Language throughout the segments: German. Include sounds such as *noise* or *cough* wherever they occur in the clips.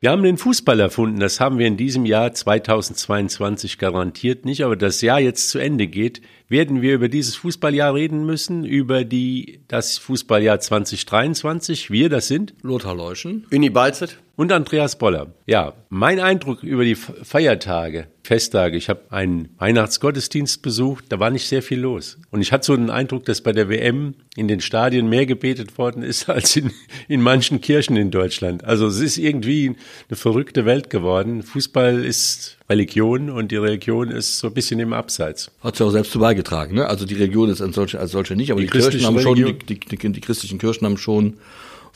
Wir haben den Fußball erfunden, das haben wir in diesem Jahr 2022 garantiert nicht, aber das Jahr jetzt zu Ende geht, werden wir über dieses Fußballjahr reden müssen, über die, das Fußballjahr 2023. Wir, das sind Lothar Leuschen, Uni Balzet und Andreas Boller. Ja, mein Eindruck über die Feiertage, Festtage, ich habe einen Weihnachtsgottesdienst besucht, da war nicht sehr viel los. Und ich hatte so den Eindruck, dass bei der WM in den Stadien mehr gebetet worden ist *laughs* als in, in manchen Kirchen in Deutschland. Also es ist irgendwie eine verrückte Welt geworden. Fußball ist Religion und die Religion ist so ein bisschen im Abseits. Hat ja auch selbst zu beigetragen. Ne? Also die Religion ist als solche, als solche nicht, aber die, die Kirchen haben schon, die, die, die christlichen Kirchen haben schon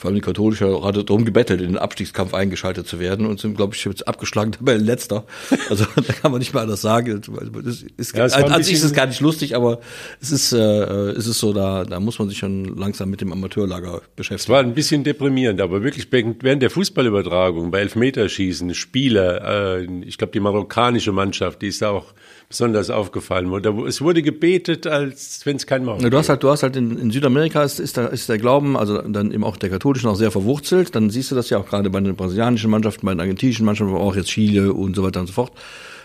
vor allem die katholische hat darum gebettelt, in den Abstiegskampf eingeschaltet zu werden und sind, glaube ich, jetzt abgeschlagen *laughs* Tabellenletzter. Also *laughs* da kann man nicht mal anders sagen. Das ist, ja, an sich ist es gar nicht lustig, aber es ist, äh, es ist so, da, da muss man sich schon langsam mit dem Amateurlager beschäftigen. Es war ein bisschen deprimierend, aber wirklich während der Fußballübertragung, bei Elfmeterschießen, Spieler, äh, ich glaube die marokkanische Mannschaft, die ist da auch besonders aufgefallen. Es wurde gebetet, als wenn es kein Mauer Du hast halt, du hast halt in, in Südamerika ist, ist, da, ist der Glauben, also dann eben auch der katholische noch sehr verwurzelt. Dann siehst du das ja auch gerade bei den brasilianischen Mannschaften, bei den argentinischen Mannschaften, aber auch jetzt Chile und so weiter und so fort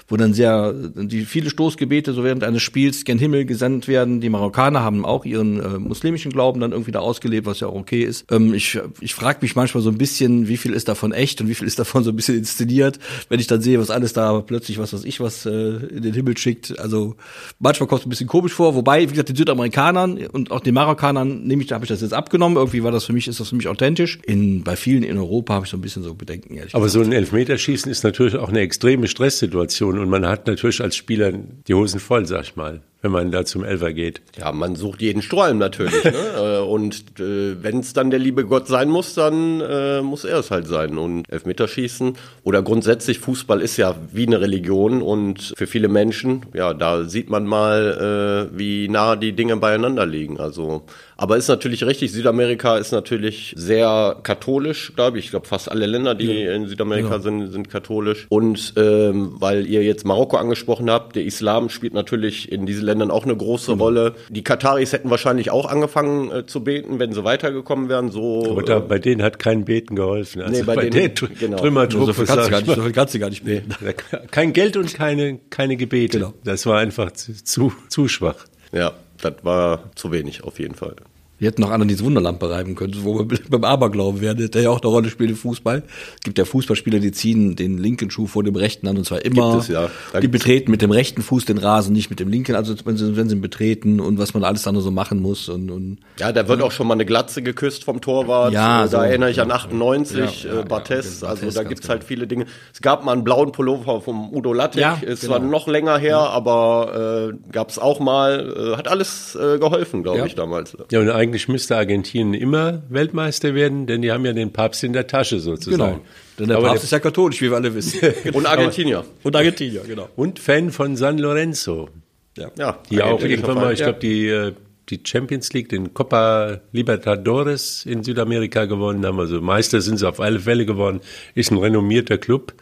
wo dann sehr die viele Stoßgebete so während eines Spiels gen Himmel gesandt werden. Die Marokkaner haben auch ihren äh, muslimischen Glauben dann irgendwie da ausgelebt, was ja auch okay ist. Ähm, ich ich frage mich manchmal so ein bisschen, wie viel ist davon echt und wie viel ist davon so ein bisschen inszeniert, wenn ich dann sehe, was alles da plötzlich was weiß ich was äh, in den Himmel schickt. Also manchmal kommt es ein bisschen komisch vor, wobei wie gesagt den Südamerikanern und auch den Marokkanern nehme ich, da habe ich das jetzt abgenommen. Irgendwie war das für mich ist das für mich authentisch. In bei vielen in Europa habe ich so ein bisschen so Bedenken. Ehrlich Aber gesagt. so ein Elfmeterschießen ist natürlich auch eine extreme Stresssituation und man hat natürlich als Spieler die Hosen voll, sag ich mal wenn man da zum Elfer geht. Ja, man sucht jeden Sträumen natürlich. ne? *laughs* Äh, und äh, wenn es dann der liebe Gott sein muss, dann äh, muss er es halt sein. Und Elfmeterschießen oder grundsätzlich Fußball ist ja wie eine Religion und für viele Menschen, ja, da sieht man mal, äh, wie nah die Dinge beieinander liegen. Also, aber ist natürlich richtig, Südamerika ist natürlich sehr katholisch, glaube ich. Ich glaube, fast alle Länder, die ja. in Südamerika ja. sind, sind katholisch. Und ähm, weil ihr jetzt Marokko angesprochen habt, der Islam spielt natürlich in diesen Ländern auch eine große mhm. Rolle. Die Kataris hätten wahrscheinlich auch angefangen äh, zu beten, wenn sie weitergekommen wären. So, Aber da, äh, bei denen hat kein Beten geholfen. Also nee, bei, bei denen, genau. Trümmertruppe. So viel kannst, du gar nicht, so kannst du gar nicht beten. *laughs* kein Geld und keine, keine Gebete. Genau. Das war einfach zu, zu schwach. Ja, das war zu wenig auf jeden Fall. Wir hätten noch anderen diese Wunderlampe reiben können, wo wir *laughs* beim Aberglauben wären, der ja auch eine Rolle spielt im Fußball. Es gibt ja Fußballspieler, die ziehen den linken Schuh vor dem rechten an und zwar immer. Gibt es, ja. Da die betreten mit dem rechten Fuß den Rasen, nicht mit dem linken, also wenn sie, wenn sie ihn betreten und was man alles dann so machen muss. Und, und ja, da wird auch schon mal eine Glatze geküsst vom Torwart. Ja, da so, erinnere ich an 98, ja, ja, äh, Bartes. Ja, also da gibt's genau. halt viele Dinge. Es gab mal einen blauen Pullover vom Udo Lattek, ja, ist genau. zwar noch länger her, aber äh, gab's auch mal. Äh, hat alles äh, geholfen, glaube ich, damals. Ja, und eigentlich müsste Argentinien immer Weltmeister werden, denn die haben ja den Papst in der Tasche sozusagen. Genau. Denn der Aber Papst der ist ja katholisch, wie wir alle wissen. *laughs* Und Argentinier. Und Argentinier, genau. Und Fan von San Lorenzo. Ja, ja die auch irgendwann mal, ich glaube, die, äh, die Champions League, den Copa Libertadores in Südamerika gewonnen haben. Also Meister sind sie auf alle Fälle geworden. Ist ein renommierter Club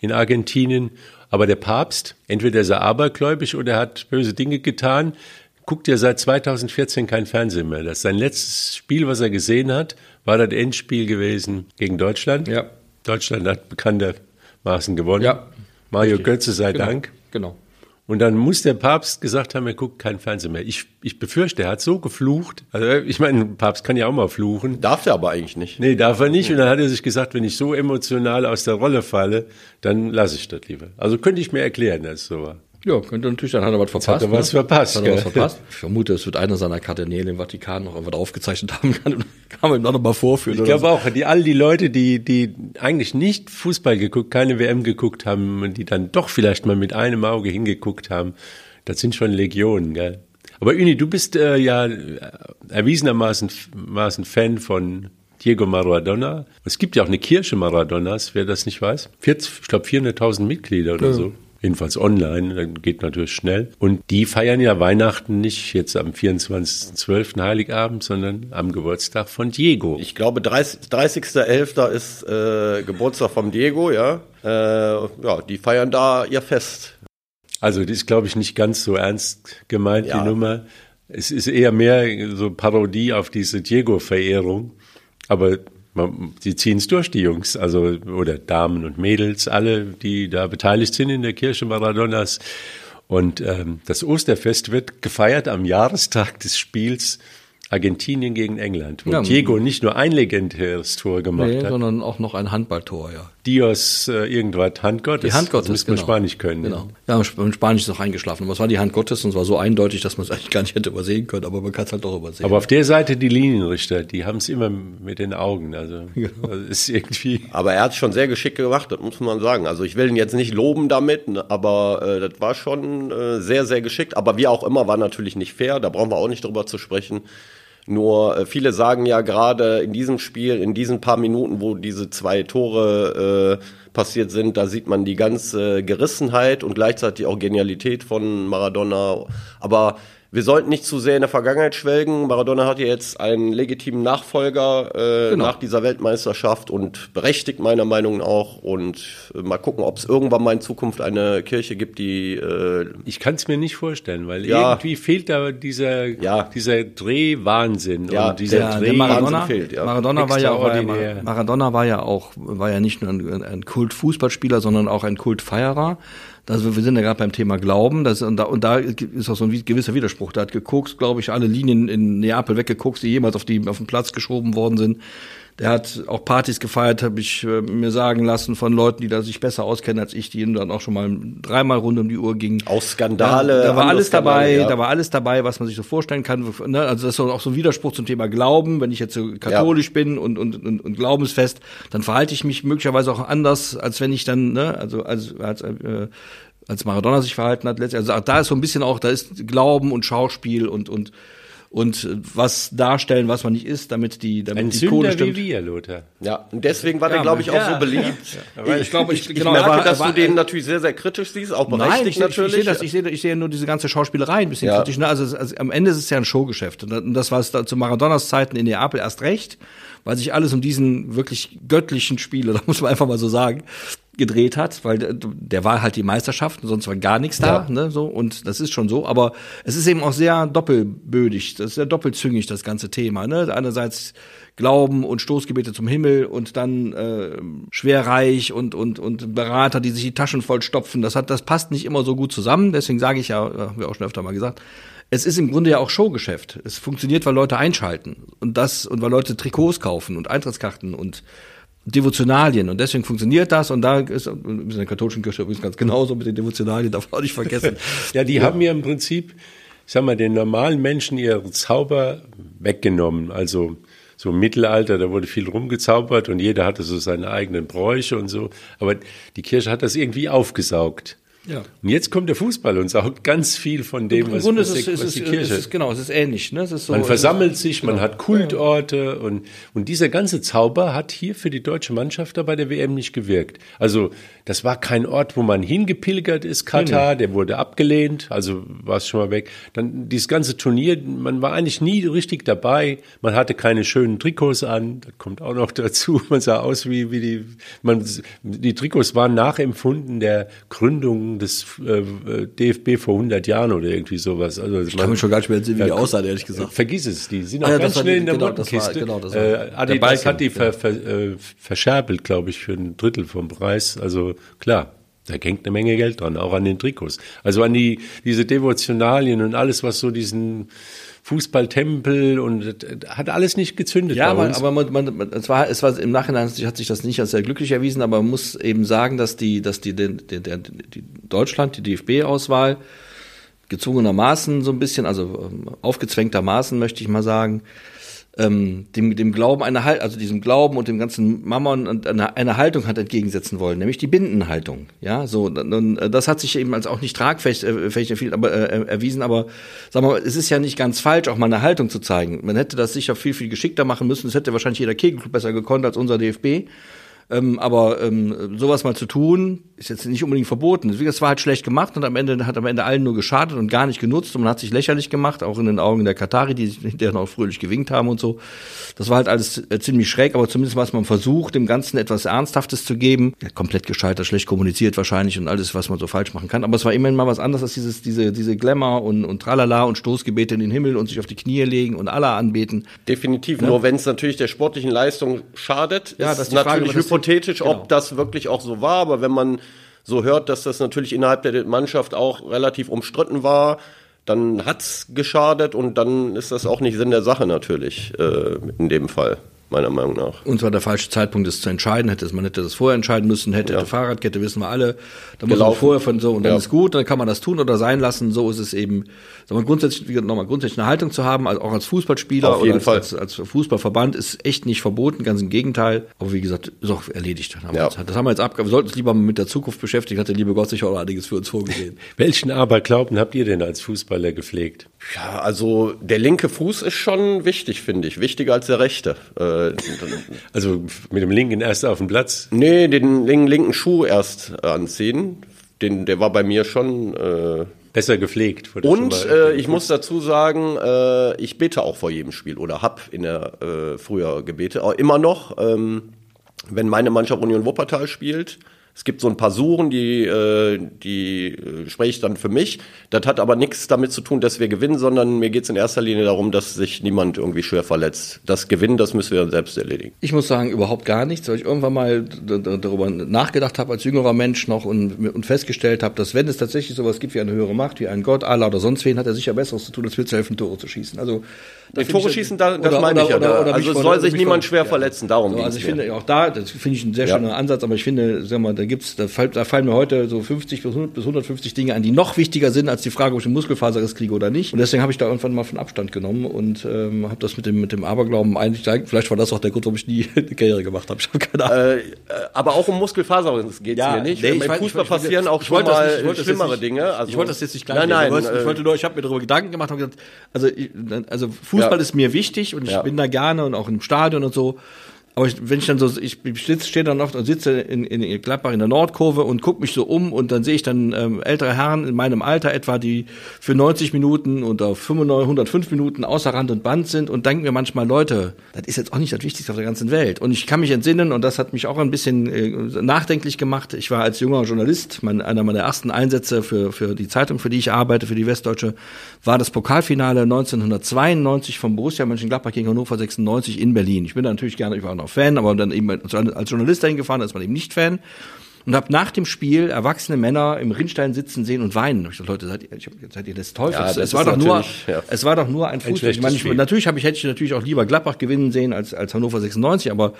in Argentinien. Aber der Papst, entweder ist er abergläubig oder er hat böse Dinge getan guckt ja seit 2014 kein Fernsehen mehr. Das sein letztes Spiel, was er gesehen hat, war das Endspiel gewesen gegen Deutschland. Ja. Deutschland hat bekanntermaßen gewonnen. Ja. Mario Richtig. Götze sei genau. Dank. Genau. Und dann muss der Papst gesagt haben, er guckt kein Fernsehen mehr. Ich, ich befürchte, er hat so geflucht. Also ich meine, ein Papst kann ja auch mal fluchen. Darf er aber eigentlich nicht. Nee, darf er nicht. Und dann hat er sich gesagt, wenn ich so emotional aus der Rolle falle, dann lasse ich das lieber. Also könnte ich mir erklären, dass es so war. Ja, könnte natürlich, dann hat er was verpasst. Hat er was ne? verpasst. Hat er was verpasst. Ich vermute, es wird einer seiner Kardinäle im Vatikan noch irgendwas aufgezeichnet haben kann. *laughs* Kann man ihm noch mal vorführen. Ich glaube so. auch, die, all die Leute, die, die eigentlich nicht Fußball geguckt, keine WM geguckt haben, die dann doch vielleicht mal mit einem Auge hingeguckt haben, das sind schon Legionen, gell? Aber Uni, du bist äh, ja erwiesenermaßen Maßen Fan von Diego Maradona. Es gibt ja auch eine Kirche Maradonas, wer das nicht weiß. 40, ich glaube 400.000 Mitglieder oder ja. so jedenfalls online, dann geht natürlich schnell. Und die feiern ja Weihnachten nicht jetzt am 24.12. Heiligabend, sondern am Geburtstag von Diego. Ich glaube, 30.11. 30. ist äh, Geburtstag von Diego, ja. Äh, ja, die feiern da ihr Fest. Also, das ist, glaube ich, nicht ganz so ernst gemeint, ja. die Nummer. Es ist eher mehr so Parodie auf diese Diego-Verehrung. Aber man, sie ziehen es durch, die Jungs, also oder Damen und Mädels, alle, die da beteiligt sind in der Kirche Maradonas. Und ähm, das Osterfest wird gefeiert am Jahrestag des Spiels Argentinien gegen England, wo Ja. Diego nicht nur ein legendäres Tor gemacht Nee, hat. sondern auch noch ein Handballtor, ja. Dios äh, irgendwas Handgottes. Die Hand Gottes, Das müsste man genau. Spanisch können. ne? Genau. Ja, im Spanisch ist auch eingeschlafen. Aber es war die Hand Gottes und es war so eindeutig, dass man es eigentlich gar nicht hätte übersehen können, aber man kann es halt doch übersehen. Aber auf der Seite die Linienrichter, die haben es immer mit den Augen. Also *laughs* das ist irgendwie. Aber er hat es schon sehr geschickt gemacht, das muss man sagen. Also ich will ihn jetzt nicht loben damit, ne, aber äh, das war schon äh, sehr, sehr geschickt. Aber wie auch immer, war natürlich nicht fair, da brauchen wir auch nicht drüber zu sprechen. Nur äh, viele sagen ja gerade in diesem Spiel, in diesen paar Minuten, wo diese zwei Tore äh, passiert sind, da sieht man die ganze Gerissenheit und gleichzeitig auch Genialität von Maradona. Aber wir sollten nicht zu sehr in der Vergangenheit schwelgen. Maradona hat ja jetzt einen legitimen Nachfolger äh, Genau. nach dieser Weltmeisterschaft und berechtigt meiner Meinung nach auch. Und äh, mal gucken, ob es irgendwann mal in Zukunft eine Kirche gibt, die äh, Ich kann es mir nicht vorstellen, weil Ja. irgendwie fehlt da dieser, Ja. dieser Drehwahnsinn Ja, und dieser der, Dreh. der Maradona, fehlt, ja. Maradona war ja auch, war ja, Extraordinär. Maradona war ja auch, war ja nicht nur ein, ein Kultfußballspieler, sondern auch ein Kultfeierer. Also wir sind ja gerade beim Thema Glauben, das, und, da, und da ist auch so ein gewisser Widerspruch. Da hat geguckt, glaube ich, alle Linien in Neapel weggeguckt, die jemals auf, die, auf den Platz geschoben worden sind. Der hat auch Partys gefeiert, habe ich äh, mir sagen lassen von Leuten, die da sich besser auskennen als ich, die ihm dann auch schon mal dreimal rund um die Uhr gingen. Auch Skandale, Da, da war alles dabei, Skandale, ja. da war alles dabei, was man sich so vorstellen kann. Ne? Also das ist auch so ein Widerspruch zum Thema Glauben. Wenn ich jetzt so katholisch bin und, und, und, und glaubensfest, dann verhalte ich mich möglicherweise auch anders, als wenn ich dann, ne, also als, als, äh, als Maradona sich verhalten hat. Letztlich. Also auch da ist so ein bisschen auch, da ist Glauben und Schauspiel und und und äh, was darstellen, was man nicht ist, damit die, damit Ein die Kohle Sünder wie stimmt. wir, Lothar. Ja, und deswegen war der, Ja, glaube ich, auch ja, so beliebt. Aber ich glaube, ich, Ich genau, merke, er war- dass war- du den natürlich sehr, sehr kritisch siehst, auch Nein, berechtigt ich, ich, natürlich. ich sehe das, ich sehe, ich sehe nur diese ganze Schauspielerei ein bisschen Ja. kritisch. Ne? Also, also am Ende ist es ja ein Showgeschäft. Und das- Und das war es da zu Maradonas Zeiten in Neapel erst recht, weil sich alles um diesen wirklich göttlichen Spieler, *laughs* da muss man einfach mal so sagen, gedreht hat, weil der, der war halt die Meisterschaft und sonst war gar nichts da, Ja. ne, so und das ist schon so, aber es ist eben auch sehr doppelbödig, das ist sehr doppelzüngig das ganze Thema, ne? Einerseits Glauben und Stoßgebete zum Himmel und dann äh, schwerreich und und und Berater, die sich die Taschen voll stopfen, das hat das passt nicht immer so gut zusammen, deswegen sage ich ja, äh, haben wir auch schon öfter mal gesagt, es ist im Grunde ja auch Showgeschäft. Es funktioniert, weil Leute einschalten und das und weil Leute Trikots kaufen und Eintrittskarten und Devotionalien und deswegen funktioniert das und da ist in der katholischen Kirche übrigens ganz genauso mit den Devotionalien, *laughs* darf man auch nicht vergessen. Ja, die haben ja im Prinzip, ich sag mal, den normalen Menschen ihren Zauber weggenommen. Also so im Mittelalter, da wurde viel rumgezaubert und jeder hatte so seine eigenen Bräuche und so. Aber die Kirche hat das irgendwie aufgesaugt. Ja. Und jetzt kommt der Fußball und saugt ganz viel von dem, was, was, ist ist, was die ist, Kirche es genau, es ist ähnlich, ne? Es ist so, Man versammelt sich, man genau. hat Kultorte und, und dieser ganze Zauber hat hier für die deutsche Mannschaft da bei der WM nicht gewirkt. Also das war kein Ort, wo man hingepilgert ist, Katar, der wurde abgelehnt, also war es schon mal weg. Dann dieses ganze Turnier, man war eigentlich nie richtig dabei, man hatte keine schönen Trikots an, das kommt auch noch *laughs* dazu, man sah aus wie, wie die, man, die Trikots waren nachempfunden der Gründung des äh, DFB vor 100 Jahren oder irgendwie sowas. Also Ich kann mir schon gar nicht mehr sehen, wie die aussahen, ehrlich gesagt. Vergiss es, die sind auch Ah ja, ganz schnell die- in der genau, Mottenkiste. genau, äh, der Adidas hat die ver, ver, äh, verscherbelt, glaube ich, für ein Drittel vom Preis. Also klar, da hängt eine Menge Geld dran, auch an den Trikots. Also an die diese Devotionalien und alles, was so diesen Fußballtempel und äh, hat alles nicht gezündet Ja, bei aber, man, man, man, es war, es war im Nachhinein hat sich das nicht als sehr glücklich erwiesen, aber man muss eben sagen, dass die, dass die, die, die, die die Deutschland, die DFB-Auswahl gezwungenermaßen so ein bisschen, also ähm, aufgezwängtermaßen möchte ich mal sagen, ähm, dem, dem Glauben eine Halt, also diesem Glauben und dem ganzen Mammon und eine, eine Haltung hat entgegensetzen wollen, nämlich die Bindenhaltung. Ja, so, dann, äh, das hat sich eben als auch nicht tragfähig äh, aber, äh, erwiesen, aber sag mal, es ist ja nicht ganz falsch, auch mal eine Haltung zu zeigen. Man hätte das sicher viel, viel geschickter machen müssen. Das hätte wahrscheinlich jeder Kegelclub besser gekonnt als unser DFB. Ähm, aber ähm, sowas mal zu tun, ist jetzt nicht unbedingt verboten. Das war halt schlecht gemacht und am Ende hat am Ende allen nur geschadet und gar nicht genutzt und man hat sich lächerlich gemacht, auch in den Augen der Katari, die sich hinterher noch fröhlich gewinkt haben und so. Das war halt alles äh, ziemlich schräg, aber zumindest was man versucht, dem Ganzen etwas Ernsthaftes zu geben. Ja, komplett gescheitert, schlecht kommuniziert wahrscheinlich und alles, was man so falsch machen kann. Aber es war immerhin mal was anderes als dieses, diese, diese Glamour und, und Tralala und Stoßgebete in den Himmel und sich auf die Knie legen und Allah anbeten. Definitiv. Ja. Nur wenn es natürlich der sportlichen Leistung schadet, ja, ist natürlich Frage, hypothetisch, genau. ob das wirklich auch so war. Aber wenn man so hört, dass das natürlich innerhalb der Mannschaft auch relativ umstritten war, dann hat's geschadet und dann ist das auch nicht Sinn der Sache natürlich äh, in dem Fall meiner Meinung nach. Und zwar der falsche Zeitpunkt, das zu entscheiden. Hätte man hätte das vorher entscheiden müssen, hätte ja. Fahrradkette, wissen wir alle. Da muss man vorher von so und dann ja. ist gut, dann kann man das tun oder sein lassen. So ist es eben. Sagen wir grundsätzlich nochmal grundsätzlich eine Haltung zu haben, also auch als Fußballspieler oder als, als, als, Fußballverband ist echt nicht verboten, ganz im Gegenteil. Aber wie gesagt, ist auch erledigt. Haben ja. das haben wir jetzt ab. Wir sollten uns lieber mit der Zukunft beschäftigen. Hat der liebe Gott sich auch einiges für uns vorgesehen. *laughs* Welchen Aberglauben habt ihr denn als Fußballer gepflegt? Ja, also der linke Fuß ist schon wichtig, finde ich. Wichtiger als der rechte. Äh, also mit dem linken erst auf dem Platz? Nee, den linken, Schuh erst anziehen. Den, der war bei mir schon. Äh, Besser gepflegt. Und äh, ich muss dazu sagen, äh, ich bete auch vor jedem Spiel oder hab in der äh, früher gebete. Auch immer noch, ähm, wenn meine Mannschaft Union Wuppertal spielt, es gibt so ein paar Suchen, die, äh, die äh, spreche ich dann für mich. Das hat aber nichts damit zu tun, dass wir gewinnen, sondern mir geht es in erster Linie darum, dass sich niemand irgendwie schwer verletzt. Das Gewinnen, das müssen wir selbst erledigen. Ich muss sagen, überhaupt gar nichts, weil ich irgendwann mal darüber nachgedacht habe als jüngerer Mensch noch und, und festgestellt habe, dass wenn es tatsächlich sowas gibt wie eine höhere Macht, wie ein Gott, Allah oder sonst wen, hat er sicher Besseres zu tun, als mir zu helfen, Tore zu schießen. Also die Tore schießen, da, das oder, meine ich ja. Oder, oder, also es soll sich niemand schwer ja. verletzen, darum so, Also ich finde auch da, das finde ich ein sehr schöner ja. Ansatz, aber ich finde, sag mal, da gibt's, da, da fallen mir heute so 50 bis 100 bis 150 Dinge an, die noch wichtiger sind als die Frage, ob ich einen Muskelfaserriss kriege oder nicht. Und deswegen habe ich da irgendwann mal von Abstand genommen und ähm, habe das mit dem mit dem Aberglauben eigentlich, vielleicht war das auch der Grund, warum ich nie *laughs* eine Karriere gemacht habe. Ich habe keine Ahnung. Äh, aber auch um Muskelfaserriss geht es ja, mir nicht. Nee, Beim Fußball ich, passieren ich, auch schon mal nicht, schlimmere nicht, Dinge. Also, ich wollte das jetzt nicht gleich. Nein, nein. Ich wollte, ich wollte nur, ich habe mir darüber Gedanken gemacht und gesagt, also also Fußball ist mir wichtig und ich ja. bin da gerne und auch im Stadion und so. Aber ich, wenn ich dann so, ich, ich stehe dann oft und sitze in, in Gladbach in der Nordkurve und gucke mich so um und dann sehe ich dann ähm, ältere Herren in meinem Alter etwa, die für 90 Minuten oder 95, 105 Minuten außer Rand und Band sind und denken mir manchmal, Leute, das ist jetzt auch nicht das Wichtigste auf der ganzen Welt. Und ich kann mich entsinnen und das hat mich auch ein bisschen äh, nachdenklich gemacht. Ich war als junger Journalist, mein, einer meiner ersten Einsätze für, für die Zeitung, für die ich arbeite, für die Westdeutsche, war das Pokalfinale 1992 vom Borussia Mönchengladbach gegen Hannover 96 in Berlin. Ich bin da natürlich gerne, ich war noch auch Fan, aber dann eben als Journalist dahin gefahren, ist man eben nicht Fan und habe nach dem Spiel erwachsene Männer im Rinnstein sitzen sehen und weinen. Und ich dachte, Leute, seid ihr, seid ihr des Teufels? Ja, das es war doch nur, ja. es war doch nur ein Fußball. Ich meine, ich, natürlich habe ich hätte ich natürlich auch lieber Gladbach gewinnen sehen als als Hannover 96, aber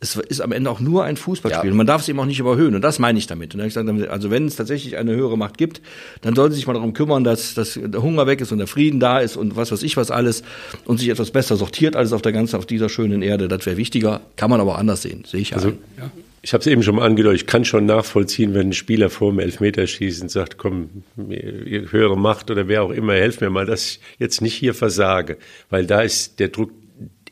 es ist am Ende auch nur ein Fußballspiel. Ja. Man darf es eben auch nicht überhöhen und das meine ich damit. Und dann habe ich gesagt, also wenn es tatsächlich eine höhere Macht gibt, dann sollen sie sich mal darum kümmern, dass, dass der Hunger weg ist und der Frieden da ist und was weiß ich was alles und sich etwas besser sortiert alles auf der ganzen auf dieser schönen Erde. Das wäre wichtiger. Kann man aber anders sehen. Sehe ich also, ein. Ja ich habe es eben schon mal angedeutet, ich kann schon nachvollziehen, wenn ein Spieler vor dem Elfmeterschießen sagt, komm, höhere Macht oder wer auch immer, helf mir mal, dass ich jetzt nicht hier versage. Weil da ist der Druck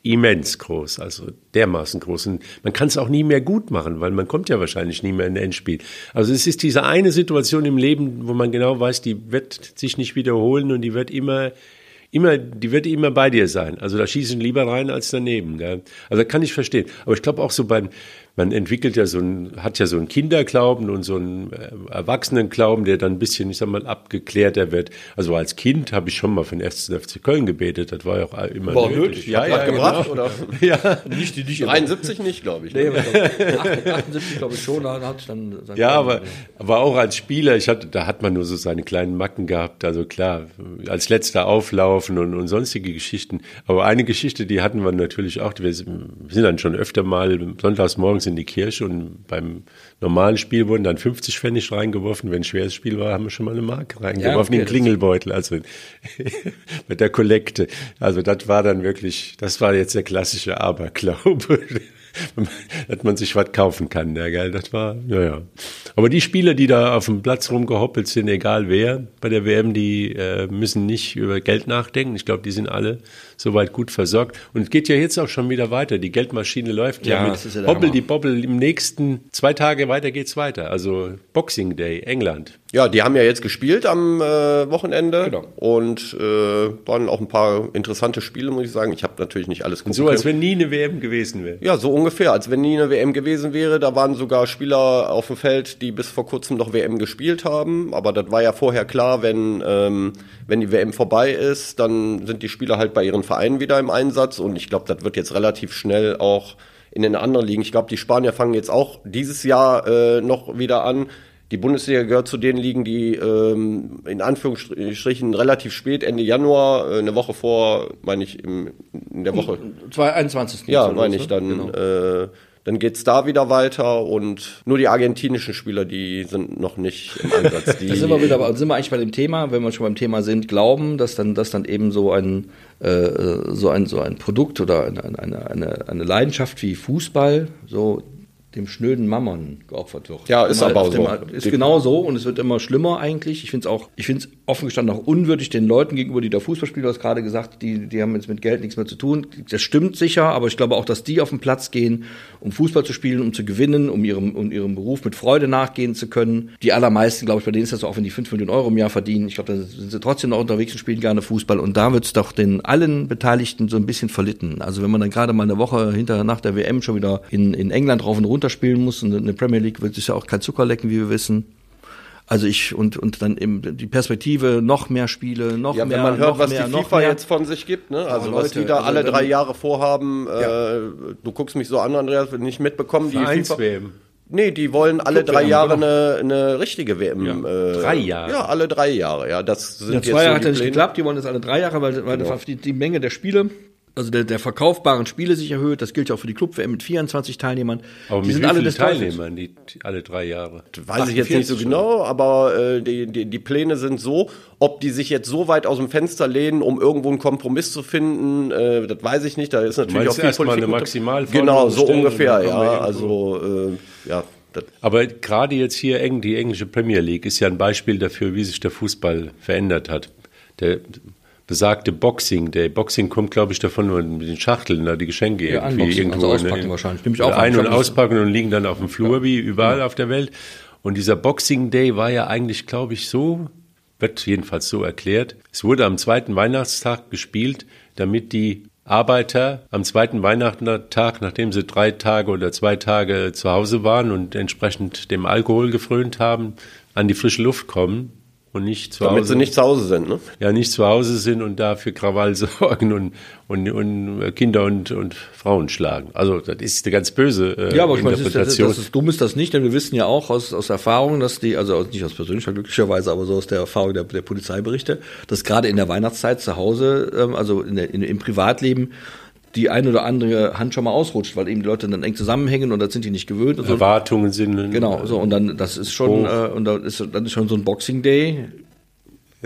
immens groß, also dermaßen groß. Und man kann es auch nie mehr gut machen, weil man kommt ja wahrscheinlich nie mehr in ein Endspiel. Also es ist diese eine Situation im Leben, wo man genau weiß, die wird sich nicht wiederholen und die wird immer immer, die wird immer bei dir sein. Also da schießen lieber rein als daneben. Gell? Also kann ich verstehen. Aber ich glaube auch so beim, man entwickelt ja so ein, hat ja so einen Kinderglauben und so einen äh, Erwachsenenglauben, der dann ein bisschen, ich sag mal, abgeklärter wird. Also als Kind habe ich schon mal für den FC Köln gebetet, das war ja auch immer war nötig. nötig. Ja, ja, gebracht, genau. oder? *laughs* ja. Nicht, die, nicht 73 nicht, glaube ich. Ne? Nee, 78 glaube ich schon, da hat dann Ja, aber, aber auch als Spieler, ich hatte, da hat man nur so seine kleinen Macken gehabt, also klar, als letzter auflaufen und, und sonstige Geschichten. Aber eine Geschichte, die hatten wir natürlich auch, wir sind dann schon öfter mal sonntags morgens in die Kirche und beim normalen Spiel wurden dann 50 Pfennig reingeworfen. Wenn ein schweres Spiel war, haben wir schon mal eine Marke reingeworfen ja, okay, in den Klingelbeutel, also *laughs* mit der Kollekte. Also das war dann wirklich, das war jetzt der klassische Aberglaube. *laughs* dass man sich was kaufen kann, ja, geil. Das war, ja, ja. Aber die Spieler, die da auf dem Platz rumgehoppelt sind, egal wer, bei der WM, die äh, müssen nicht über Geld nachdenken. Ich glaube, die sind alle soweit gut versorgt. Und es geht ja jetzt auch schon wieder weiter. Die Geldmaschine läuft ja, Ja, mit ja Hoppel die Bobbel. Im nächsten zwei Tage weiter geht's weiter. Also Boxing Day, England. Ja, die haben ja jetzt gespielt am äh, Wochenende Genau. und äh, waren auch ein paar interessante Spiele, muss ich sagen. Ich habe natürlich nicht alles gucken So, als wenn nie eine WM gewesen wäre. Ja, so ungefähr, als wenn nie eine WM gewesen wäre. Da waren sogar Spieler auf dem Feld, die bis vor kurzem noch WM gespielt haben. Aber das war ja vorher klar, wenn, ähm, wenn die WM vorbei ist, dann sind die Spieler halt bei ihren Vereinen wieder im Einsatz. Und ich glaube, das wird jetzt relativ schnell auch in den anderen Ligen. Ich glaube, die Spanier fangen jetzt auch dieses Jahr äh, noch wieder an. Die Bundesliga gehört zu den Ligen, die ähm, in Anführungsstrichen relativ spät, Ende Januar, äh, eine Woche vor, meine ich, im, in der Woche. 21. Ja, meine ich, dann, Genau. äh, dann geht's da wieder weiter und nur die argentinischen Spieler, die sind noch nicht im Einsatz. *laughs* Die, Da sind wir wieder, sind wir eigentlich bei dem Thema, wenn wir schon beim Thema sind, glauben, dass dann, dass dann eben so ein, äh, so ein, so ein Produkt oder eine, eine, eine, eine Leidenschaft wie Fußball so dem schnöden Mammon geopfert wird. Ja, ist Mal aber auch dem- so. Ist genau so und es wird immer schlimmer eigentlich. Ich finde es auch, ich finde es offen gestanden auch unwürdig den Leuten gegenüber, die da Fußball spielen. Du hast gerade gesagt, die, die haben jetzt mit Geld nichts mehr zu tun. Das stimmt sicher, aber ich glaube auch, dass die auf den Platz gehen, um Fußball zu spielen, um zu gewinnen, um ihrem, um ihrem Beruf mit Freude nachgehen zu können. Die allermeisten, glaube ich, bei denen ist das so, auch wenn die 5 Millionen Euro im Jahr verdienen. Ich glaube, da sind sie trotzdem noch unterwegs und spielen gerne Fußball. Und da wird es doch den allen Beteiligten so ein bisschen verlitten. Also wenn man dann gerade mal eine Woche hinter nach der WM schon wieder in, in England rauf und runter spielen muss, und in der Premier League wird sich ja auch kein Zucker lecken, wie wir wissen. Also ich und und dann eben die Perspektive noch mehr Spiele, noch ja, mehr, wenn man hört, was mehr, die noch FIFA jetzt von sich gibt, ne? Also was Leute, die da also alle drei Jahre vorhaben, Ja. äh, du guckst mich so an, Andreas, wenn nicht mitbekommen, die FIFA. Vereins-WM. Nee, die wollen alle drei Jahre genau. eine, eine richtige WM. Ja. Äh, Drei Jahre. Ja, alle drei Jahre. Ja, das sind Ja, jetzt zwei Jahre so hat die ja nicht geklappt, die wollen das alle drei Jahre, weil, weil Genau. die, die Menge der Spiele, also der, der verkaufbaren Spiele sich erhöht. Das gilt ja auch für die Club-WM mit 24 Teilnehmern. Aber die mit sind wie alle vielen des. Teilnehmern, die, die alle drei Jahre? Weiß ich jetzt nicht so 48 genau, aber äh, die, die, die Pläne sind so, ob die sich jetzt so weit aus dem Fenster lehnen, um irgendwo einen Kompromiss zu finden, äh, das weiß ich nicht. Da ist natürlich auch viel erst mal Politik eine Maximalforderung Genau, so ungefähr, ja. Also äh, ja, das, Aber gerade jetzt hier eng, die englische Premier League ist ja ein Beispiel dafür, wie sich der Fußball verändert hat. Der besagte Boxing Day. Boxing kommt, glaube ich, davon mit den Schachteln, da die Geschenke Ja, irgendwie Unboxing, irgendwo. also auspacken ne, wahrscheinlich. Oder auch. Ein- und auspacken und liegen dann auf dem Flur, wie überall auf der Welt. Und dieser Boxing Day war ja eigentlich, glaube ich, so, wird jedenfalls so erklärt. Es wurde am zweiten Weihnachtstag gespielt, damit die Arbeiter am zweiten Weihnachtstag, nachdem sie drei Tage oder zwei Tage zu Hause waren und entsprechend dem Alkohol gefrönt haben, an die frische Luft kommen und nicht zu damit Hause sie nicht zu Hause sind, ne? ja nicht zu Hause sind und da für Krawall *laughs* sorgen und, und, und Kinder und, und Frauen schlagen. Also das ist eine ganz böse äh, Ja, aber ich meine, das ist, das, das ist dumm ist das nicht, denn wir wissen ja auch aus, aus Erfahrung, dass die, also nicht aus persönlicher glücklicherweise, aber so aus der Erfahrung der, der Polizeiberichte, dass gerade in der Weihnachtszeit zu Hause, ähm, also in der, in, im Privatleben, die ein oder andere Hand schon mal ausrutscht, weil eben die Leute dann eng zusammenhängen und das sind die nicht gewöhnt. Und so. Erwartungen sind Genau, so und dann das ist schon äh, und dann ist dann ist schon so ein Boxing Day.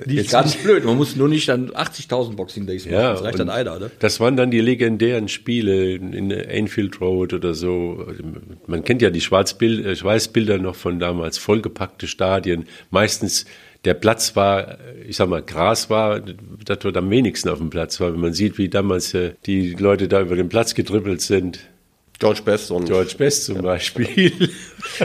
Die ist Jetzt- ganz blöd. Man muss nur nicht dann 80.000 Boxing Days machen. Ja, das reicht dann einer, ne? Das waren dann die legendären Spiele in Anfield Road oder so. Man kennt ja die Schwarzbild, äh, Schweißbilder noch von damals, vollgepackte Stadien. Meistens der Platz war, ich sag mal, Gras war, das dort am wenigsten auf dem Platz war. Wenn man sieht, wie damals äh, die Leute da über den Platz gedribbelt sind. George Best und George Best zum Beispiel. *laughs*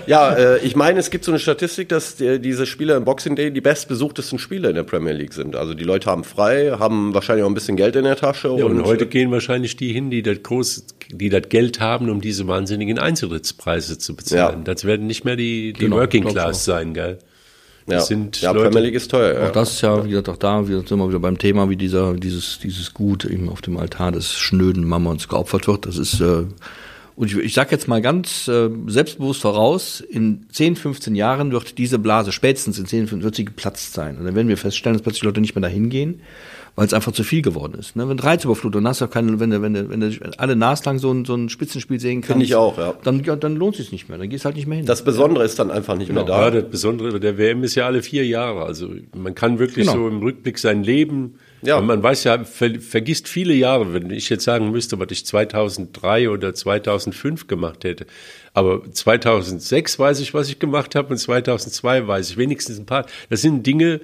Ja, äh, ich meine, es gibt so eine Statistik, dass die, diese Spiele im Boxing Day die bestbesuchtesten Spiele in der Premier League sind. Also die Leute haben frei, haben wahrscheinlich auch ein bisschen Geld in der Tasche. Ja, und heute gehen wahrscheinlich die hin, die das groß, die das Geld haben, um diese wahnsinnigen Eintrittspreise zu bezahlen. Ja. Das werden nicht mehr die, die Genau, Working Class sein, gell? Ja, Das sind ja Leute- Premier League ist teuer. Ja. Auch das ist ja, wie gesagt, auch da wir sind wir wieder beim Thema, wie dieser, dieses, dieses Gut eben auf dem Altar des schnöden Mammons geopfert wird. Das ist, äh, und ich, ich sage jetzt mal ganz äh, selbstbewusst voraus, in 10, 15 Jahren wird diese Blase, spätestens in 10, 15 wird sie geplatzt sein. Und dann werden wir feststellen, dass plötzlich Leute nicht mehr dahin gehen, weil es einfach zu viel geworden ist. Ne? Wenn Reizüberflutung, dann hast du auch keine, wenn du, wenn du, wenn du alle naslang so ein, so ein Spitzenspiel sehen kannst, ich auch, ja. dann, ja, dann lohnt es sich nicht mehr. Dann gehst du halt nicht mehr hin. Das Besondere ist dann einfach nicht mehr Ja, da. das Besondere der WM ist ja alle vier Jahre. Also man kann wirklich Genau. so im Rückblick sein Leben Ja. man weiß ja, ver, vergisst viele Jahre, wenn ich jetzt sagen müsste, was ich 2003 oder 2005 gemacht hätte. Aber 2006 weiß ich, was ich gemacht habe und 2002 weiß ich wenigstens ein paar. Das sind Dinge,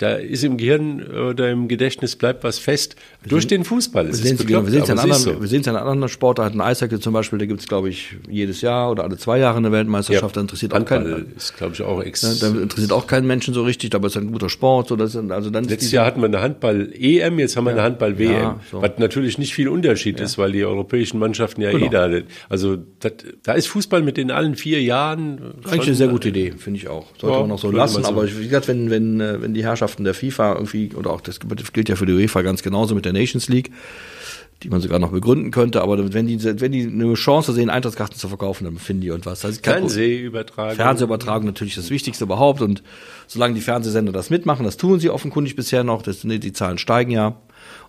da ist im Gehirn oder im Gedächtnis bleibt was fest durch den Fußball. wir sehen es wir an anderen, so. wir sehen es an anderen Sportarten. Eishockey zum Beispiel, da gibt es glaube ich jedes Jahr oder alle zwei Jahre eine Weltmeisterschaft. Ja. Da interessiert auch keinen. ist glaube ich auch ex. Da interessiert auch keinen Menschen so richtig, aber es ist ein guter Sport. So, das also dann Letztes Jahr hatten wir eine Handball-EM, jetzt haben wir ja. eine Handball-WM, ja, so. was natürlich nicht viel Unterschied ist, weil die europäischen Mannschaften ja genau. eh da. Also das, da ist Fußball mit den allen vier Jahren. Eigentlich eine sehr gute Idee, finde ich auch. Sollte man auch so lassen. So. Aber wie gesagt, wenn wenn äh, wenn die Herrschaften der FIFA irgendwie, oder auch das gilt ja für die UEFA ganz genauso mit der Nations League, die man sogar noch begründen könnte, aber wenn die, wenn die eine Chance sehen, Eintrittskarten zu verkaufen, dann finden die und was. Also Fernsehübertragung. Fernsehübertragung natürlich das Wichtigste überhaupt und solange die Fernsehsender das mitmachen, das tun sie offenkundig bisher noch, das, die Zahlen steigen ja.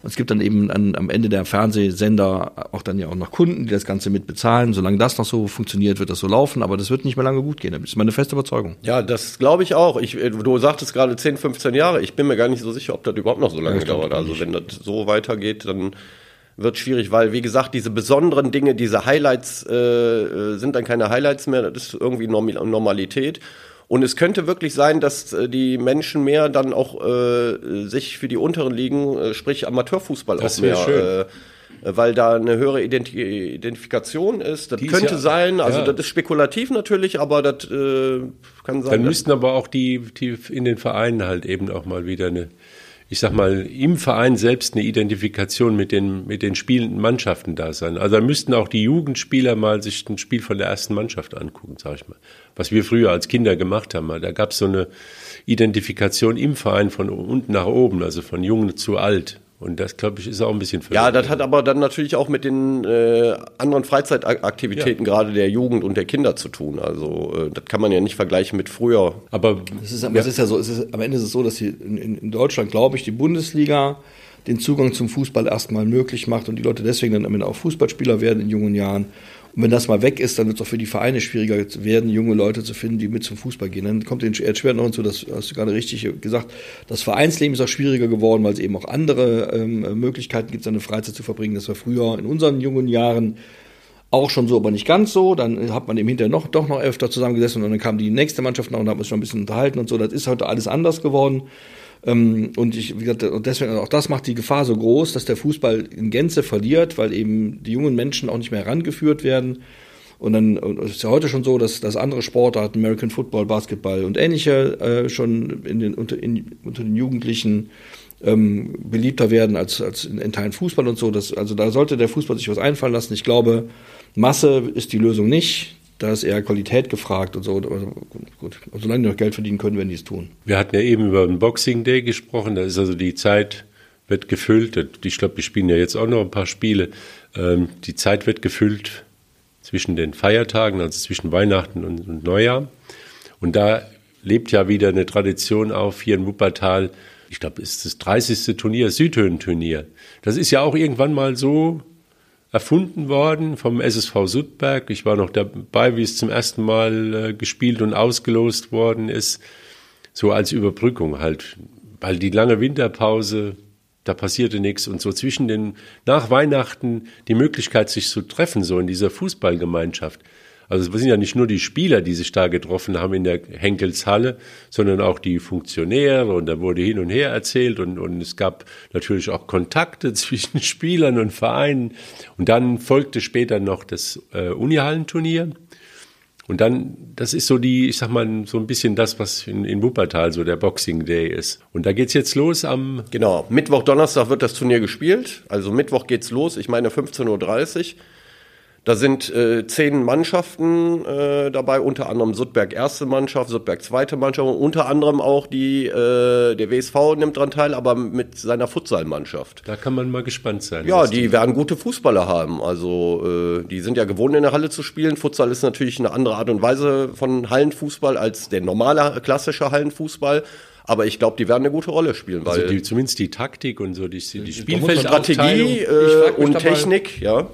Und es gibt dann eben an, am Ende der Fernsehsender auch dann ja auch noch Kunden, die das Ganze mitbezahlen. Solange das noch so funktioniert, wird das so laufen, aber das wird nicht mehr lange gut gehen. Das ist meine feste Überzeugung. Ja, das glaube ich auch. Ich, du sagtest gerade 10, 15 Jahre. Ich bin mir gar nicht so sicher, ob das überhaupt noch so lange ja, dauert. Also wenn das so weitergeht, dann wird schwierig, weil wie gesagt, diese besonderen Dinge, diese Highlights äh, äh sind dann keine Highlights mehr, das ist irgendwie Normalität. Und es könnte wirklich sein, dass äh, die Menschen mehr dann auch äh, sich für die unteren Ligen, äh, sprich Amateurfußball das auch mehr, schön. Äh, weil da eine höhere Identi Identifikation ist. Das die könnte ja, sein, also ja. das ist spekulativ natürlich, aber das äh, kann sein. Dann müssten aber auch die, die in den Vereinen halt eben auch mal wieder eine ich sag mal, im Verein selbst eine Identifikation mit den, mit den spielenden Mannschaften da sein. Also da müssten auch die Jugendspieler mal sich ein Spiel von der ersten Mannschaft angucken, sag ich mal. Was wir früher als Kinder gemacht haben. Da gab es so eine Identifikation im Verein von unten nach oben, also von jung zu alt. Und das, glaube ich, ist auch ein bisschen verloren. Ja, das hat aber dann natürlich auch mit den äh, anderen Freizeitaktivitäten ja. gerade der Jugend und der Kinder zu tun. Also äh, das kann man ja nicht vergleichen mit früher. Aber es ist, ja. ist ja so, es ist, am Ende ist es so, dass hier in, in Deutschland, glaube ich, die Bundesliga den Zugang zum Fußball erstmal möglich macht und die Leute deswegen dann am Ende auch Fußballspieler werden in jungen Jahren. Und wenn das mal weg ist, dann wird es auch für die Vereine schwieriger werden, junge Leute zu finden, die mit zum Fußball gehen. Dann kommt den erschwert noch hinzu, das hast du gerade richtig gesagt, das Vereinsleben ist auch schwieriger geworden, weil es eben auch andere ähm, Möglichkeiten gibt, seine Freizeit zu verbringen. Das war früher in unseren jungen Jahren auch schon so, aber nicht ganz so. Dann hat man eben hinterher noch, doch noch öfter zusammengesessen und dann kam die nächste Mannschaft noch und hat man sich schon ein bisschen unterhalten und so. Das ist heute alles anders geworden. Ähm, und ich, wie gesagt, deswegen auch das macht die Gefahr so groß, dass der Fußball in Gänze verliert, weil eben die jungen Menschen auch nicht mehr herangeführt werden. Und dann und es ist ja heute schon so, dass, dass andere Sportarten, American Football, Basketball und ähnliche, äh, schon in den, unter, in, unter den Jugendlichen ähm, beliebter werden als, als in, in Teilen Fußball und so. Das, also da sollte der Fußball sich was einfallen lassen. Ich glaube, Masse ist die Lösung nicht da ist eher Qualität gefragt und so. Also gut, solange die noch Geld verdienen können, wenn die es tun. Wir hatten ja eben über den Boxing Day gesprochen. Da ist also die Zeit wird gefüllt. Ich glaube, wir spielen ja jetzt auch noch ein paar Spiele. Ähm, die Zeit wird gefüllt zwischen den Feiertagen, also zwischen Weihnachten und, und Neujahr. Und da lebt ja wieder eine Tradition auf hier in Wuppertal. Ich glaube, es ist das 30. Turnier, Südhöhen-Turnier. Das ist ja auch irgendwann mal so erfunden worden vom SSV Sudberg. Ich war noch dabei, wie es zum ersten Mal äh, gespielt und ausgelost worden ist. So als Überbrückung halt, weil die lange Winterpause, da passierte nichts und so zwischen den, nach Weihnachten die Möglichkeit, sich zu treffen, so in dieser Fußballgemeinschaft. Also es sind ja nicht nur die Spieler, die sich da getroffen haben in der Henkelshalle, sondern auch die Funktionäre und da wurde hin und her erzählt und, und es gab natürlich auch Kontakte *laughs* zwischen Spielern und Vereinen. Und dann folgte später noch das äh, Unihallenturnier. Und dann, das ist so die, ich sag mal, so ein bisschen das, was in, in Wuppertal so der Boxing Day ist. Und da geht's jetzt los am. Genau, Mittwoch, Donnerstag wird das Turnier gespielt. Also Mittwoch geht's los, ich meine 15.30 Uhr. Da sind äh, zehn Mannschaften äh, dabei, unter anderem Sudberg erste Mannschaft, Sudberg zweite Mannschaft und unter anderem auch die, äh, der WSV nimmt dran teil, aber mit seiner Futsalmannschaft. Da kann man mal gespannt sein. Ja, die tut. werden gute Fußballer haben. Also äh, die sind ja gewohnt in der Halle zu spielen. Futsal ist natürlich eine andere Art und Weise von Hallenfußball als der normale klassische Hallenfußball. Aber ich glaube, die werden eine gute Rolle spielen. Also weil also die, zumindest die Taktik und so, die, die Spielfeldstrategie äh, und Technik, ja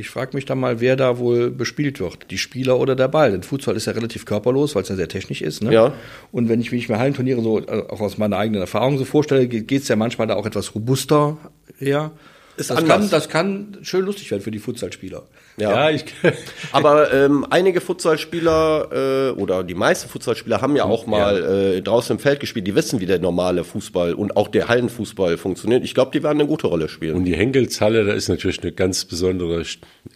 Ich frage mich dann mal, wer da wohl bespielt wird, die Spieler oder der Ball. Denn Futsal ist ja relativ körperlos, weil es ja sehr technisch ist. Ne? Ja. Und wenn ich mich mir Hallenturniere so äh, auch aus meiner eigenen Erfahrung so vorstelle, geht es ja manchmal da auch etwas robuster her. Ist das, kann, das kann schön lustig werden für die Futsalspieler. Ja. Ja, ich, *laughs* Aber ähm, einige Futsalspieler äh, oder die meisten Futsalspieler haben ja auch mal äh, draußen im Feld gespielt. Die wissen, wie der normale Fußball und auch der Hallenfußball funktioniert. Ich glaube, die werden eine gute Rolle spielen. Und die Henkelshalle, da ist natürlich eine ganz besondere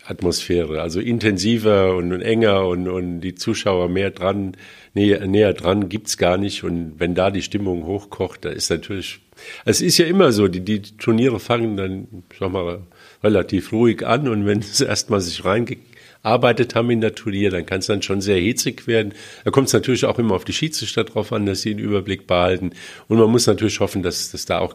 Atmosphäre. Also intensiver und, und enger und, und die Zuschauer mehr dran, näher, näher dran gibt's gar nicht. Und wenn da die Stimmung hochkocht, da ist natürlich, es ist ja immer so, die, die Turniere fangen dann, sag mal, relativ ruhig an und wenn sie erstmal sich reingearbeitet haben in der Turnier, dann kann es dann schon sehr hitzig werden. Da kommt es natürlich auch immer auf die Schiedsrichter drauf an, dass sie den Überblick behalten. Und man muss natürlich hoffen, dass, dass da auch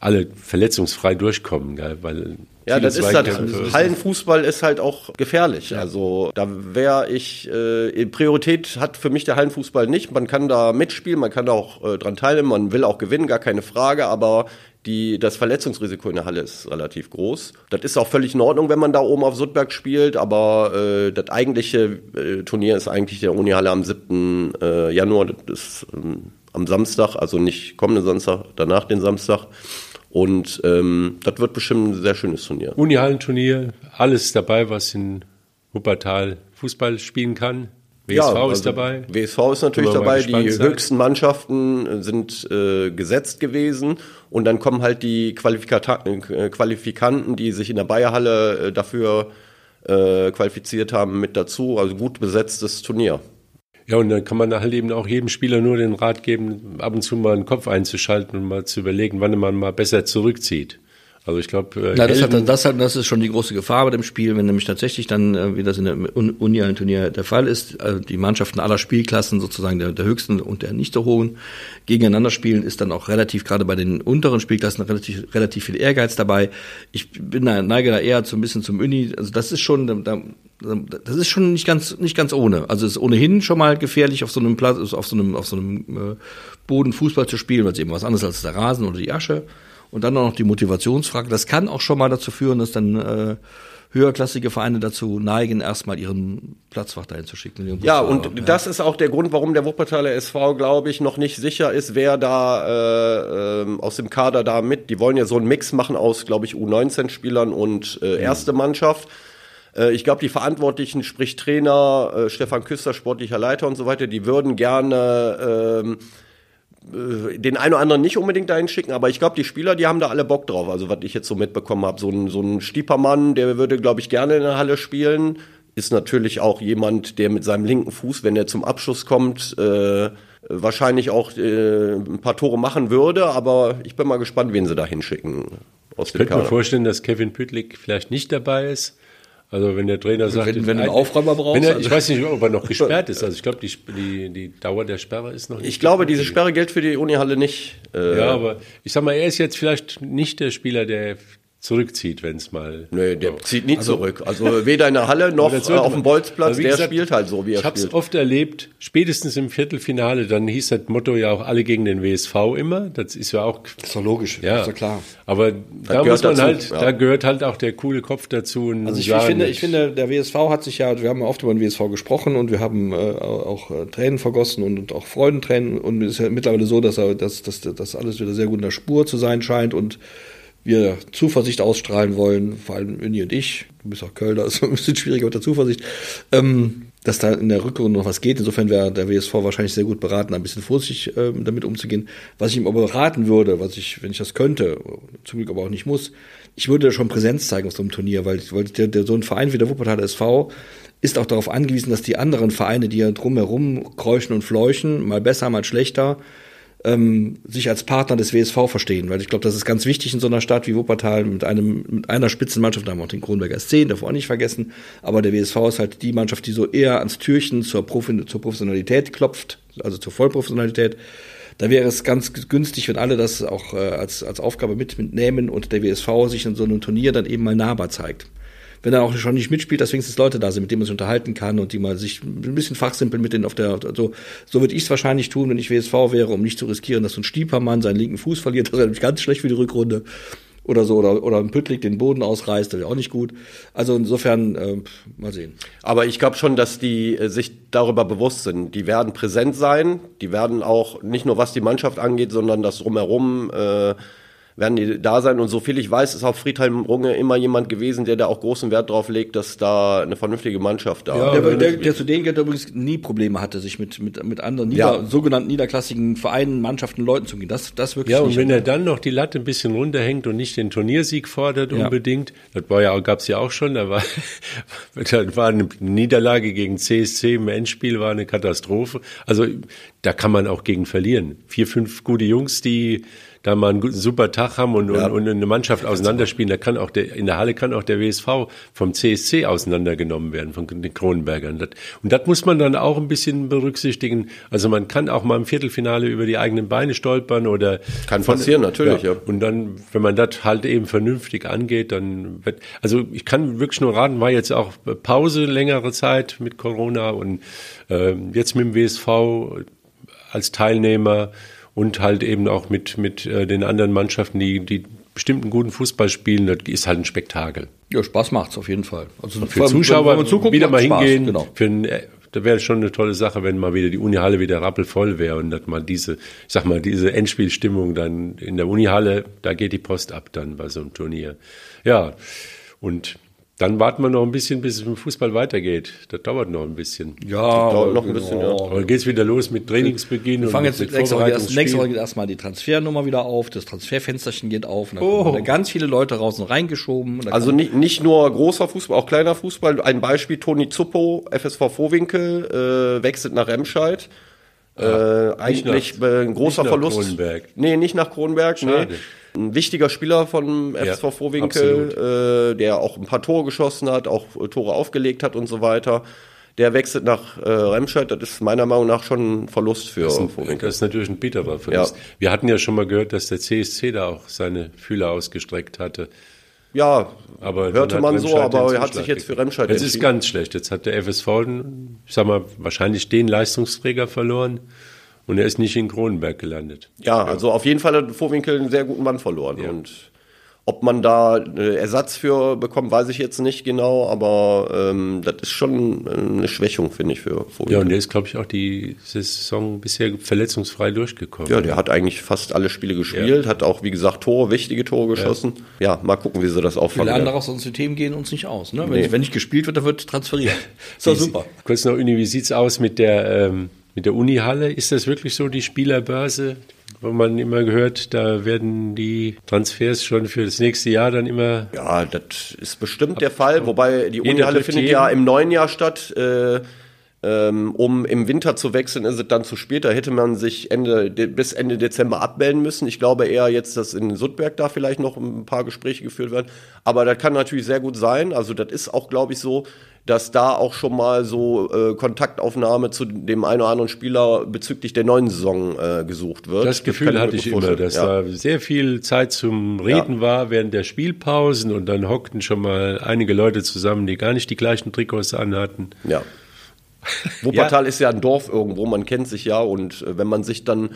alle verletzungsfrei durchkommen, gell? weil Ja, das ist das. Hallenfußball ist halt auch gefährlich. Also da wäre ich, äh, Priorität hat für mich der Hallenfußball nicht. Man kann da mitspielen, man kann da auch äh, dran teilnehmen, man will auch gewinnen, gar keine Frage, aber die, das Verletzungsrisiko in der Halle ist relativ groß. Das ist auch völlig in Ordnung, wenn man da oben auf Sudberg spielt, aber äh, das eigentliche äh, Turnier ist eigentlich der Uni-Halle am 7. Äh, Januar, das ist ähm, am Samstag, also nicht kommenden Samstag, danach den Samstag. Und ähm, das wird bestimmt ein sehr schönes Turnier. Unihallenturnier, alles dabei, was in Wuppertal Fußball spielen kann. WSV ist also dabei. WSV ist natürlich dabei. Die sein. höchsten Mannschaften äh, sind äh, gesetzt gewesen. Und dann kommen halt die Qualifikata äh, Qualifikanten, die sich in der Bayerhalle äh, dafür äh, qualifiziert haben, mit dazu. Also gut besetztes Turnier. Ja, und dann kann man halt eben auch jedem Spieler nur den Rat geben, ab und zu mal einen Kopf einzuschalten und mal zu überlegen, wann man mal besser zurückzieht. Also ich glaube, äh, Na, das, hat, das, hat, das ist schon die große Gefahr bei dem Spiel, wenn nämlich tatsächlich dann, äh, wie das in der Un- unialen Turnier der Fall ist, äh, die Mannschaften aller Spielklassen, sozusagen der, der höchsten und der nicht so hohen, gegeneinander spielen, ist dann auch relativ, gerade bei den unteren Spielklassen, relativ, relativ viel Ehrgeiz dabei. Ich bin da, neige da eher so ein bisschen zum Uni. Also das ist schon, da, das ist schon nicht ganz, nicht ganz ohne. Also es ist ohnehin schon mal gefährlich, auf so einem Platz, auf so einem, auf so einem äh, Boden Fußball zu spielen, weil es eben was anderes als der Rasen oder die Asche. Und dann auch noch die Motivationsfrage. Das kann auch schon mal dazu führen, dass dann äh, höherklassige Vereine dazu neigen, erstmal ihren Platzwart dahin zu schicken. Ja, und das ist auch der Grund, warum der Wuppertaler SV, glaube ich, noch nicht sicher ist, wer da äh, ähm, aus dem Kader da mit. Die wollen ja so einen Mix machen aus, glaube ich, U19-Spielern und äh, erste Mannschaft. Äh, Ich glaube, die Verantwortlichen, sprich Trainer, äh, Stefan Küster, sportlicher Leiter und so weiter, die würden gerne ähm, äh, den einen oder anderen nicht unbedingt dahin schicken, aber ich glaube, die Spieler, die haben da alle Bock drauf. Also was ich jetzt so mitbekommen habe, so ein, so ein Stiepermann, der würde, glaube ich, gerne in der Halle spielen. Ist natürlich auch jemand, der mit seinem linken Fuß, wenn er zum Abschluss kommt, äh, wahrscheinlich auch äh, ein paar Tore machen würde. Aber ich bin mal gespannt, wen sie da hinschicken Ich könnte mir vorstellen, dass Kevin Pütlik vielleicht nicht dabei ist. Also wenn der Trainer sagt, wenn du einen ein- Aufräumer brauchst, wenn er, also- ich weiß nicht, ob er noch gesperrt *laughs* ist. Also ich glaube, die, die, die Dauer der Sperre ist noch nicht. Ich glaube, diese Sperre gilt für die Unihalle nicht. Äh, Ja, aber ich sag mal, er ist jetzt vielleicht nicht der Spieler, der zurückzieht, wenn es mal. Nö, der zieht nie zurück. Also weder in der Halle *laughs* noch Das äh, auf dem Bolzplatz. Also wie der gesagt, spielt halt so, wie er Ich habe es spielt. oft erlebt, spätestens im Viertelfinale, dann hieß das Motto ja auch alle gegen den WSV immer. Das ist ja auch. ist doch logisch, Ja, ist doch klar. Aber da gehört muss man dazu, halt, ja. da gehört halt auch der coole Kopf dazu. und Also ich, ich finde, ich finde, der WSV hat sich ja, wir haben ja oft über den WSV gesprochen und wir haben äh, auch äh, Tränen vergossen und, und auch Freudentränen und es ist ja mittlerweile so, dass er, dass, dass, dass alles wieder sehr gut in der Spur zu sein scheint und wir Zuversicht ausstrahlen wollen, vor allem Uni und ich, du bist auch Kölner, *laughs* ist ein bisschen schwieriger mit der Zuversicht, ähm, dass da in der Rückrunde noch was geht. Insofern wäre der WSV wahrscheinlich sehr gut beraten, ein bisschen vorsichtig ähm, damit umzugehen. Was ich ihm aber raten würde, was ich, wenn ich das könnte, zum Glück aber auch nicht muss, ich würde schon Präsenz zeigen auf so einem Turnier, weil, weil der, der, so ein Verein wie der Wuppertaler SV ist auch darauf angewiesen, dass die anderen Vereine, die ja drumherum kräuschen und fleuchen, mal besser, mal schlechter, ähm, sich als Partner des WSV verstehen, weil ich glaube, das ist ganz wichtig in so einer Stadt wie Wuppertal mit einem mit einer Spitzenmannschaft, da haben wir auch den Kronberger SC, darf man auch nicht vergessen, aber der WSV ist halt die Mannschaft, die so eher ans Türchen zur, Profi zur Professionalität klopft, also zur Vollprofessionalität. Da wäre es ganz günstig, wenn alle das auch äh, als, als Aufgabe mit, mitnehmen und der WSV sich in so einem Turnier dann eben mal nahbar zeigt wenn er auch schon nicht mitspielt, dass wenigstens Leute da sind, mit denen man sich unterhalten kann und die mal sich ein bisschen fachsimpeln mit denen auf der, so, so würde ich es wahrscheinlich tun, wenn ich WSV wäre, um nicht zu riskieren, dass so ein Stiepermann seinen linken Fuß verliert, *laughs* das wäre nämlich ganz schlecht für die Rückrunde. oder so, oder, oder ein Püttlik den Boden ausreißt, das wäre auch nicht gut. Also insofern, äh, mal sehen. Aber ich glaube schon, dass die äh, sich darüber bewusst sind. Die werden präsent sein, die werden auch nicht nur was die Mannschaft angeht, sondern das drumherum äh, werden die da sein. Und soviel ich weiß, ist auch Friedhelm Runge immer jemand gewesen, der da auch großen Wert drauf legt, dass da eine vernünftige Mannschaft da ja, der, der, der, zu denen gehört übrigens nie Probleme hatte, sich mit, mit, mit anderen nieder, ja. sogenannten niederklassigen Vereinen, Mannschaften, Leuten zu gehen. Das, das wirklich Ja, und wenn er dann noch die Latte ein bisschen runterhängt und nicht den Turniersieg fordert ja. unbedingt, das war ja, gab's ja auch schon, da war, *laughs* da war eine Niederlage gegen CSC im Endspiel, war eine Katastrophe. Also da kann man auch gegen verlieren. Vier, fünf gute Jungs, die da mal einen super Tag haben und, ja. und, und eine Mannschaft auseinanderspielen, da kann auch der, in der Halle kann auch der WSV vom CSC auseinandergenommen werden, von den Kronenbergern. und das muss man dann auch ein bisschen berücksichtigen. Also man kann auch mal im Viertelfinale über die eigenen Beine stolpern oder. Kann von, passieren, natürlich, ja. ja. Und dann, wenn man das halt eben vernünftig angeht, dann wird, also ich kann wirklich nur raten, war jetzt auch Pause längere Zeit mit Corona und äh, jetzt mit dem WSV als Teilnehmer und halt eben auch mit, mit äh, den anderen Mannschaften, die, die bestimmten guten Fußball spielen, das ist halt ein Spektakel. Ja, Spaß macht's auf jeden Fall. Also für Zuschauer wenn, wenn wieder mal Spaß, hingehen, genau. für ein, äh, da wäre schon eine tolle Sache, wenn mal wieder die Unihalle wieder rappelvoll wäre und dass mal diese, ich sag mal, diese Endspielstimmung dann in der Unihalle, da geht die Post ab dann bei so einem Turnier. Ja, und dann warten wir noch ein bisschen, bis es im Fußball weitergeht. Das dauert noch ein bisschen. Ja, das dauert noch ein bisschen, ja. Aber dann geht's wieder los mit Trainingsbeginn. Wir fangen jetzt mit nächste Woche, erst, nächste Woche geht erstmal die Transfernummer wieder auf, das Transferfensterchen geht auf und dann oh. da ganz viele Leute raus und reingeschoben. also nicht, nicht nur großer Fußball, auch kleiner Fußball. Ein Beispiel, Toni Zuppo, FSV Vorwinkel, äh, wechselt nach Remscheid. Ja, äh, eigentlich nach, ein großer Verlust. Kronenberg. Nee, nicht nach Kronenberg. Schade. Nee ein wichtiger Spieler von FSV ja, Vorwinkel, äh, der auch ein paar Tore geschossen hat, auch äh, Tore aufgelegt hat und so weiter. Der wechselt nach äh, Remscheid, das ist meiner Meinung nach schon ein Verlust für das ein, Vorwinkel. Das ist natürlich ein bitterer Verlust. Ja. Wir hatten ja schon mal gehört, dass der CSC da auch seine Fühler ausgestreckt hatte. Ja, aber hörte man so, aber er hat sich jetzt für Remscheid entschieden. Es ist ganz schlecht. Jetzt hat der FSV, ich sag mal, wahrscheinlich den Leistungsträger verloren. Und er ist nicht in Kronenberg gelandet. Ja, also auf jeden Fall hat Vorwinkel einen sehr guten Mann verloren. Ja. Und ob man da äh, Ersatz für bekommt, weiß ich jetzt nicht genau, aber ähm, das ist schon eine Schwächung, finde ich, für Vorwinkel. Ja, und der ist, glaube ich, auch die Saison bisher verletzungsfrei durchgekommen. Ja, der hat eigentlich fast alle Spiele gespielt, ja. hat auch, wie gesagt, Tore, wichtige Tore geschossen. Ja, ja mal gucken, wie sie das auffangen. Viele andere aus unseren Themen gehen uns nicht aus. Ne? Wenn, nee. wenn nicht gespielt wird, dann wird transferiert. *laughs* ist doch super. Kurz noch, Uni, wie sieht's aus mit der... Ähm, mit der Unihalle. Ist das wirklich so die Spielerbörse, wo man immer gehört, da werden die Transfers schon für das nächste Jahr dann immer. Ja, das ist bestimmt der Fall. Wobei die Unihalle findet ja im neuen Jahr statt. Äh, um im Winter zu wechseln, ist es dann zu spät. Da hätte man sich Ende, bis Ende Dezember abmelden müssen. Ich glaube eher jetzt, dass in Sudberg da vielleicht noch ein paar Gespräche geführt werden. Aber das kann natürlich sehr gut sein. Also das ist auch, glaube ich, so, dass da auch schon mal so äh, Kontaktaufnahme zu dem einen oder anderen Spieler bezüglich der neuen Saison äh, gesucht wird. Das Gefühl das hatte ich immer, dass ja. da sehr viel Zeit zum Reden ja. war während der Spielpausen und dann hockten schon mal einige Leute zusammen, die gar nicht die gleichen Trikots anhatten. Ja. *laughs* Wuppertal ja. ist ja ein Dorf irgendwo, man kennt sich ja und äh, wenn man sich dann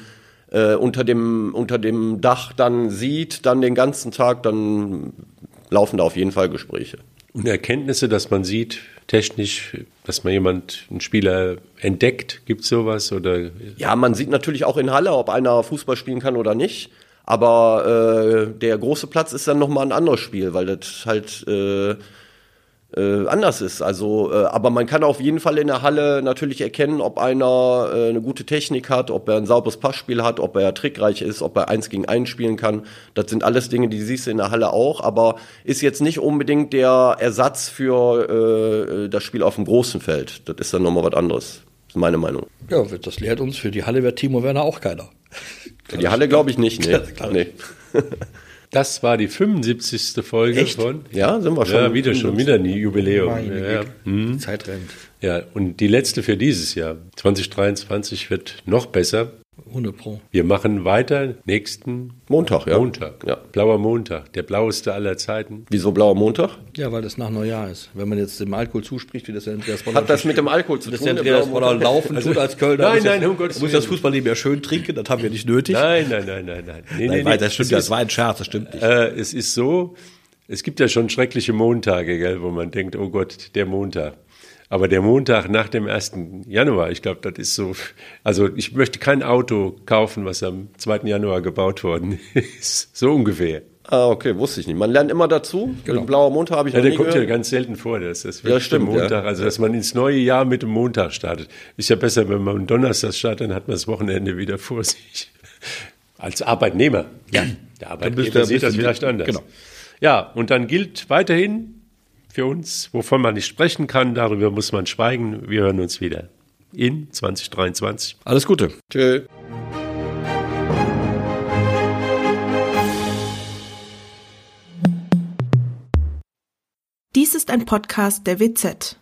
äh, unter, dem, unter dem Dach dann sieht, dann den ganzen Tag, dann laufen da auf jeden Fall Gespräche. Und Erkenntnisse, dass man sieht, technisch, dass man jemand, einen Spieler entdeckt, gibt es sowas? Oder? Ja, man sieht natürlich auch in Halle, ob einer Fußball spielen kann oder nicht. Aber äh, der große Platz ist dann nochmal ein anderes Spiel, weil das halt äh, äh, anders ist. Also, äh, aber man kann auf jeden Fall in der Halle natürlich erkennen, ob einer äh, eine gute Technik hat, ob er ein sauberes Passspiel hat, ob er trickreich ist, ob er eins gegen eins spielen kann. Das sind alles Dinge, die siehst du in der Halle auch, aber ist jetzt nicht unbedingt der Ersatz für äh, das Spiel auf dem großen Feld. Das ist dann nochmal was anderes. Das ist meine Meinung. Ja, das lehrt uns, für die Halle wäre Timo Werner auch keiner. Für die Halle glaube ich nicht, *laughs* nee. nee. *laughs* Das war die 75. Folge Echt? von. Ja, sind wir schon. Ja, wieder schon, wieder ein Jubiläum. Ja, hm. Zeit rennt. Ja, und die letzte für dieses Jahr. 2023 wird noch besser. 100 Pro. Wir machen weiter nächsten Montag, ja. Montag. Ja. Blauer Montag, der blaueste aller Zeiten. Wieso blauer Montag? Ja, weil das nach Neujahr ist. Wenn man jetzt dem Alkohol zuspricht, wie das der Andreas Voller Hat das mit dem Alkohol zu das tun? der Andreas der Voller Montag? laufen tut als Kölner. Nein, nein, das, um Gottes muss das. Fußballleben ja schön trinken, das haben wir nicht nötig. Nein, nein, nein, nein, nein. Nee, Nein, nee, weil nee. das stimmt, ja, ist- das war ein Scherz, das stimmt nicht. Äh, es ist so, es gibt ja schon schreckliche Montage, gell, wo man denkt, oh Gott, der Montag. Aber der Montag nach dem 1. Januar, ich glaube, das ist so, also ich möchte kein Auto kaufen, was am 2. Januar gebaut worden *laughs* ist. So ungefähr. Ah, okay, wusste ich nicht. Man lernt immer dazu. Genau. Blauer Montag habe ich Ja, noch der nie kommt ja gehört. ganz selten vor, dass das Ja, stimmt, Montag, ja. also dass man ins neue Jahr mit dem Montag startet. Ist ja besser, wenn man am Donnerstag startet, dann hat man das Wochenende wieder vor sich. Als Arbeitnehmer. Ja. Der Arbeitgeber du- sieht das vielleicht anders. genau. Ja, und dann gilt weiterhin für uns, wovon man nicht sprechen kann, darüber muss man schweigen. Wir hören uns wieder in 2023. Alles Gute. Tschö. Dies ist ein Podcast der WZ.